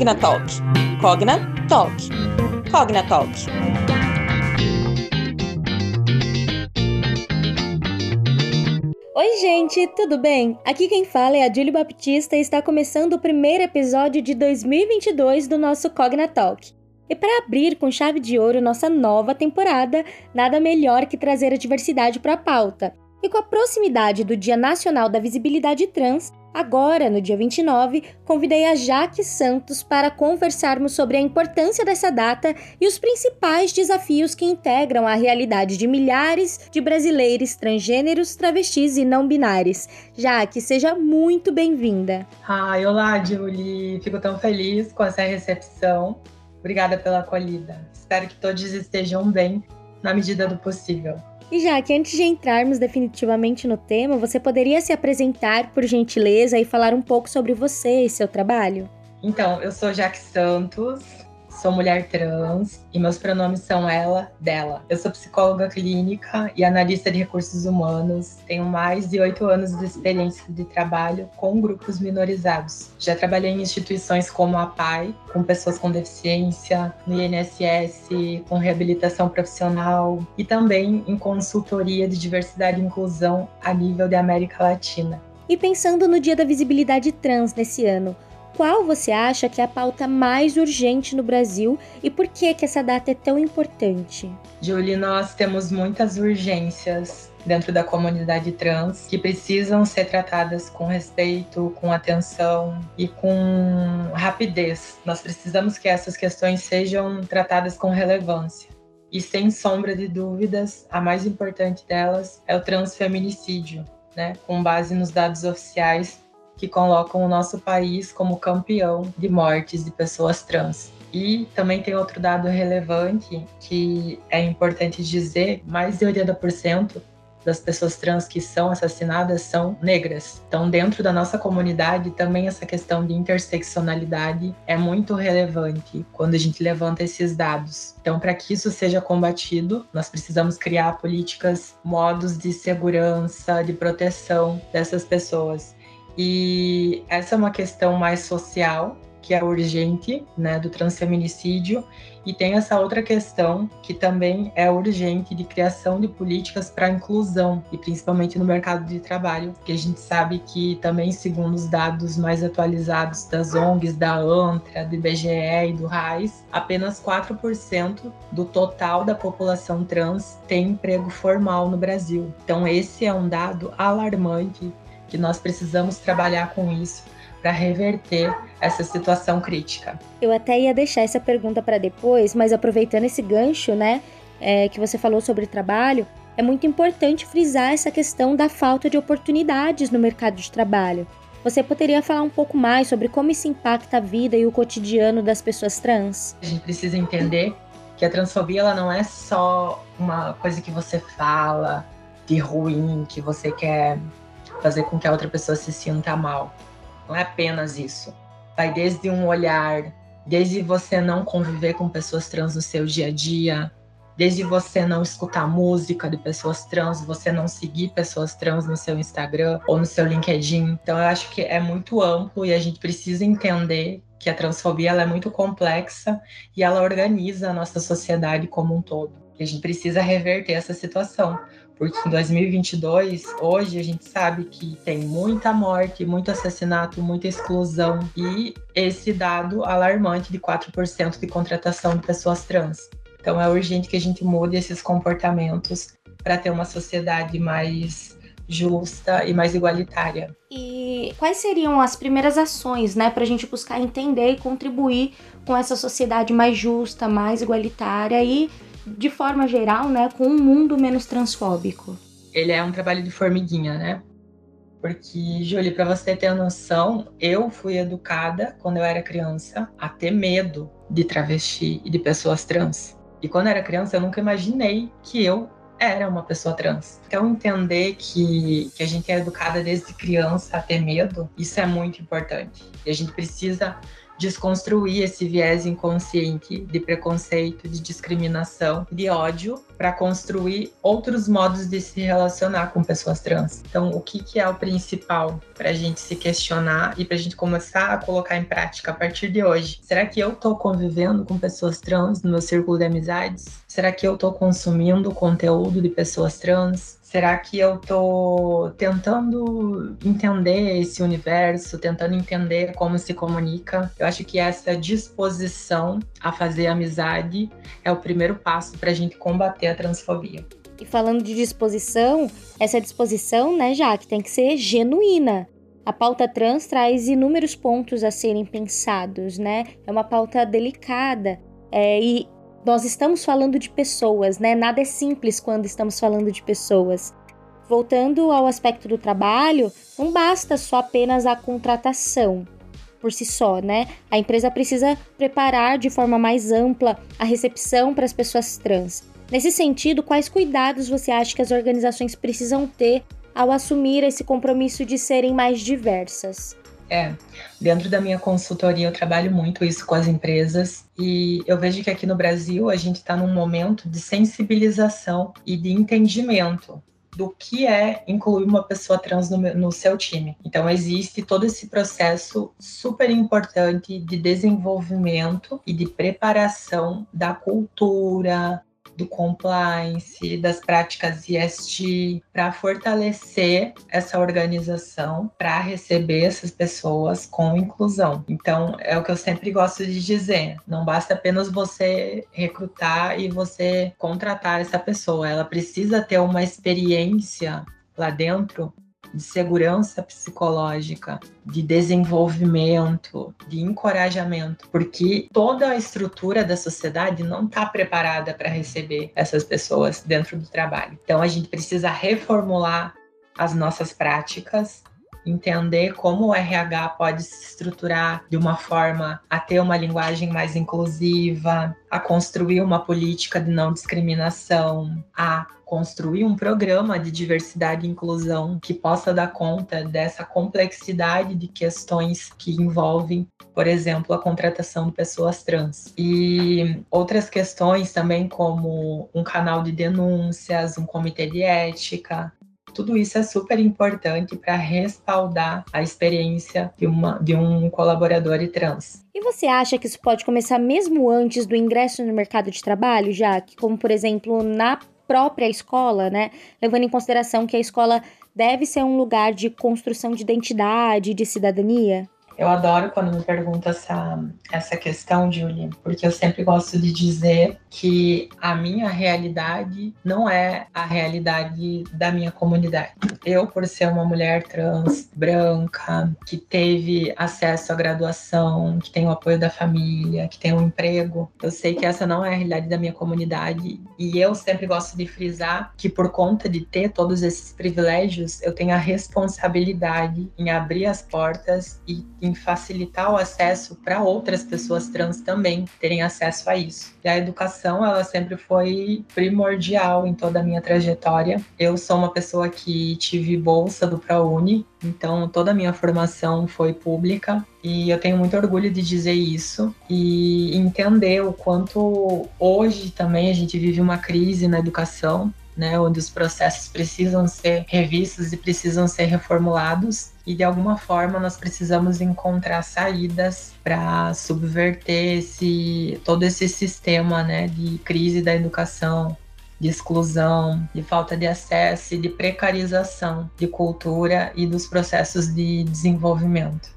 Cognatalk. Cognatalk. Cognatalk. Oi, gente, tudo bem? Aqui quem fala é a Julie Baptista e está começando o primeiro episódio de 2022 do nosso Cognatalk. E para abrir com chave de ouro nossa nova temporada, nada melhor que trazer a diversidade para a pauta. E com a proximidade do Dia Nacional da Visibilidade Trans, Agora, no dia 29, convidei a Jaque Santos para conversarmos sobre a importância dessa data e os principais desafios que integram a realidade de milhares de brasileiros transgêneros, travestis e não binários. Jaque, seja muito bem-vinda. Ai, olá, Julie. Fico tão feliz com essa recepção. Obrigada pela acolhida. Espero que todos estejam bem na medida do possível. E já que antes de entrarmos definitivamente no tema, você poderia se apresentar por gentileza e falar um pouco sobre você e seu trabalho? Então, eu sou Jaque Santos, sou mulher trans e meus pronomes são ela, dela. Eu sou psicóloga clínica e analista de recursos humanos. Tenho mais de oito anos de experiência de trabalho com grupos minorizados. Já trabalhei em instituições como a PAI, com pessoas com deficiência, no INSS, com reabilitação profissional e também em consultoria de diversidade e inclusão a nível de América Latina. E pensando no Dia da Visibilidade Trans nesse ano, qual você acha que é a pauta mais urgente no Brasil e por que, que essa data é tão importante? Julie, nós temos muitas urgências dentro da comunidade trans que precisam ser tratadas com respeito, com atenção e com rapidez. Nós precisamos que essas questões sejam tratadas com relevância. E sem sombra de dúvidas, a mais importante delas é o transfeminicídio, né? com base nos dados oficiais que colocam o nosso país como campeão de mortes de pessoas trans. E também tem outro dado relevante que é importante dizer: mais de 80% das pessoas trans que são assassinadas são negras. Então, dentro da nossa comunidade, também essa questão de interseccionalidade é muito relevante quando a gente levanta esses dados. Então, para que isso seja combatido, nós precisamos criar políticas, modos de segurança, de proteção dessas pessoas. E essa é uma questão mais social, que é urgente, né, do transfeminicídio, e tem essa outra questão que também é urgente de criação de políticas para inclusão e principalmente no mercado de trabalho, que a gente sabe que também segundo os dados mais atualizados das ONGs, da ANTRA, do IBGE e do RAIS, apenas 4% do total da população trans tem emprego formal no Brasil. Então esse é um dado alarmante que nós precisamos trabalhar com isso para reverter essa situação crítica. Eu até ia deixar essa pergunta para depois, mas aproveitando esse gancho, né, é, que você falou sobre trabalho, é muito importante frisar essa questão da falta de oportunidades no mercado de trabalho. Você poderia falar um pouco mais sobre como isso impacta a vida e o cotidiano das pessoas trans? A gente precisa entender que a transfobia ela não é só uma coisa que você fala de ruim, que você quer fazer com que a outra pessoa se sinta mal. Não é apenas isso. Vai desde um olhar, desde você não conviver com pessoas trans no seu dia a dia, desde você não escutar música de pessoas trans, você não seguir pessoas trans no seu Instagram ou no seu LinkedIn. Então eu acho que é muito amplo e a gente precisa entender que a transfobia ela é muito complexa e ela organiza a nossa sociedade como um todo. E a gente precisa reverter essa situação, porque em 2022, hoje a gente sabe que tem muita morte, muito assassinato, muita exclusão e esse dado alarmante de 4% de contratação de pessoas trans. Então é urgente que a gente mude esses comportamentos para ter uma sociedade mais justa e mais igualitária. E quais seriam as primeiras ações, né, para a gente buscar entender e contribuir com essa sociedade mais justa, mais igualitária e de forma geral, né, com um mundo menos transfóbico? Ele é um trabalho de formiguinha, né? Porque, Julie, para você ter noção, eu fui educada, quando eu era criança, a ter medo de travesti e de pessoas trans. E quando eu era criança, eu nunca imaginei que eu era uma pessoa trans. Então, entender que, que a gente é educada desde criança a ter medo, isso é muito importante. E a gente precisa desconstruir esse viés inconsciente de preconceito, de discriminação, de ódio, para construir outros modos de se relacionar com pessoas trans. Então, o que, que é o principal para a gente se questionar e para a gente começar a colocar em prática a partir de hoje? Será que eu estou convivendo com pessoas trans no meu círculo de amizades? Será que eu estou consumindo conteúdo de pessoas trans? Será que eu tô tentando entender esse universo, tentando entender como se comunica? Eu acho que essa disposição a fazer amizade é o primeiro passo para a gente combater a transfobia. E falando de disposição, essa disposição, né, já que tem que ser genuína. A pauta trans traz inúmeros pontos a serem pensados, né? É uma pauta delicada. É, e nós estamos falando de pessoas, né? Nada é simples quando estamos falando de pessoas. Voltando ao aspecto do trabalho, não basta só apenas a contratação por si só, né? A empresa precisa preparar de forma mais ampla a recepção para as pessoas trans. Nesse sentido, quais cuidados você acha que as organizações precisam ter ao assumir esse compromisso de serem mais diversas? É, dentro da minha consultoria eu trabalho muito isso com as empresas e eu vejo que aqui no Brasil a gente está num momento de sensibilização e de entendimento do que é incluir uma pessoa trans no, no, seu time. Então, existe todo esse processo super importante de desenvolvimento e de preparação da cultura, do compliance, das práticas IST, para fortalecer essa organização, para receber essas pessoas com inclusão. Então, é o que eu sempre gosto de dizer: não basta apenas você recrutar e você contratar essa pessoa, ela precisa ter uma experiência lá dentro de segurança psicológica, de desenvolvimento, de encorajamento, porque toda a estrutura da sociedade não está preparada para receber essas pessoas dentro do trabalho. Então a gente precisa reformular as nossas práticas, entender como o RH pode se estruturar de uma forma a ter uma linguagem mais inclusiva, a construir uma política de não discriminação, a construir um programa de diversidade e inclusão que possa dar conta dessa complexidade de questões que envolvem, por exemplo, a contratação de pessoas trans. E outras questões também, como um canal de denúncias, um comitê de ética, tudo isso é super importante para respaldar a experiência de, uma, de um colaborador trans. E você acha que isso pode começar mesmo antes do ingresso no mercado de trabalho, já que, como por exemplo, na própria escola, né? Levando em consideração que a escola deve ser um lugar de construção de identidade, de cidadania? Eu adoro quando me pergunta essa, essa questão, Julie, porque eu sempre gosto de dizer que a minha realidade não é a realidade da minha comunidade. Eu, por ser uma mulher trans, branca, que teve acesso à graduação, que tem o apoio da família, que tem um emprego, eu sei que essa não é a realidade da minha comunidade. E eu sempre gosto de frisar que, por conta de ter todos esses privilégios, eu tenho a responsabilidade em abrir as portas e em facilitar o acesso para outras pessoas trans também terem acesso a isso. E a educação, ela sempre foi primordial em toda a minha trajetória. Eu sou uma pessoa que tive bolsa do ProUni, então toda a minha formação foi pública e eu tenho muito orgulho de dizer isso e entender o quanto hoje também a gente vive uma crise na educação né, onde os processos precisam ser revistos e precisam ser reformulados e de alguma forma nós precisamos encontrar saídas para subverter esse todo esse sistema, né, de crise da educação, de exclusão, de falta de acesso e de precarização de cultura e dos processos de desenvolvimento.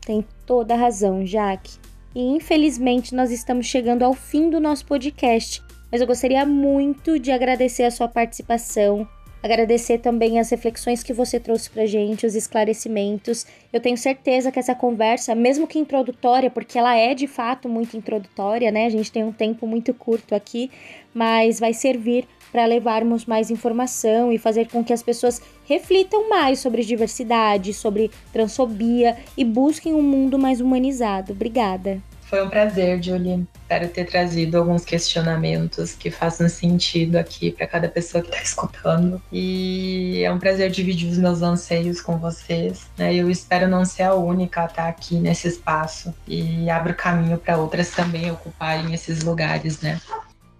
Tem toda a razão, Jaque. E infelizmente nós estamos chegando ao fim do nosso podcast mas eu gostaria muito de agradecer a sua participação, agradecer também as reflexões que você trouxe pra gente, os esclarecimentos. Eu tenho certeza que essa conversa, mesmo que introdutória, porque ela é de fato muito introdutória, né? A gente tem um tempo muito curto aqui, mas vai servir para levarmos mais informação e fazer com que as pessoas reflitam mais sobre diversidade, sobre transfobia e busquem um mundo mais humanizado. Obrigada. Foi um prazer, Julie. Espero ter trazido alguns questionamentos que façam sentido aqui para cada pessoa que está escutando. E é um prazer dividir os meus anseios com vocês. Né? Eu espero não ser a única a estar tá aqui nesse espaço e abro caminho para outras também ocuparem esses lugares, né?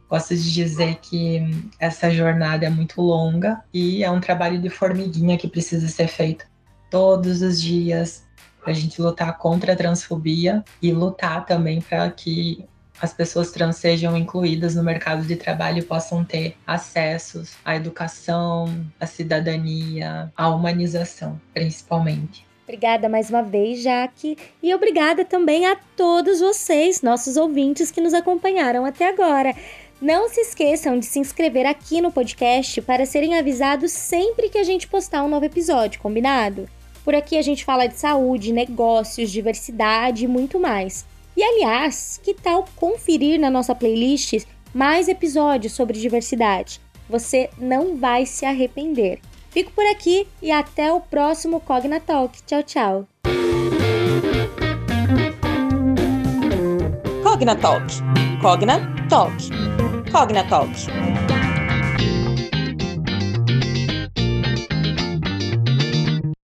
Gosto de dizer que essa jornada é muito longa e é um trabalho de formiguinha que precisa ser feito todos os dias a gente lutar contra a transfobia e lutar também para que as pessoas trans sejam incluídas no mercado de trabalho e possam ter acessos à educação, à cidadania, à humanização, principalmente. Obrigada mais uma vez, Jaque, e obrigada também a todos vocês, nossos ouvintes que nos acompanharam até agora. Não se esqueçam de se inscrever aqui no podcast para serem avisados sempre que a gente postar um novo episódio, combinado? Por aqui a gente fala de saúde, negócios, diversidade e muito mais. E aliás, que tal conferir na nossa playlist mais episódios sobre diversidade? Você não vai se arrepender. Fico por aqui e até o próximo Cogna Talk. Tchau, tchau. Cogna Talk. Cogna Talk. Cogna Talk.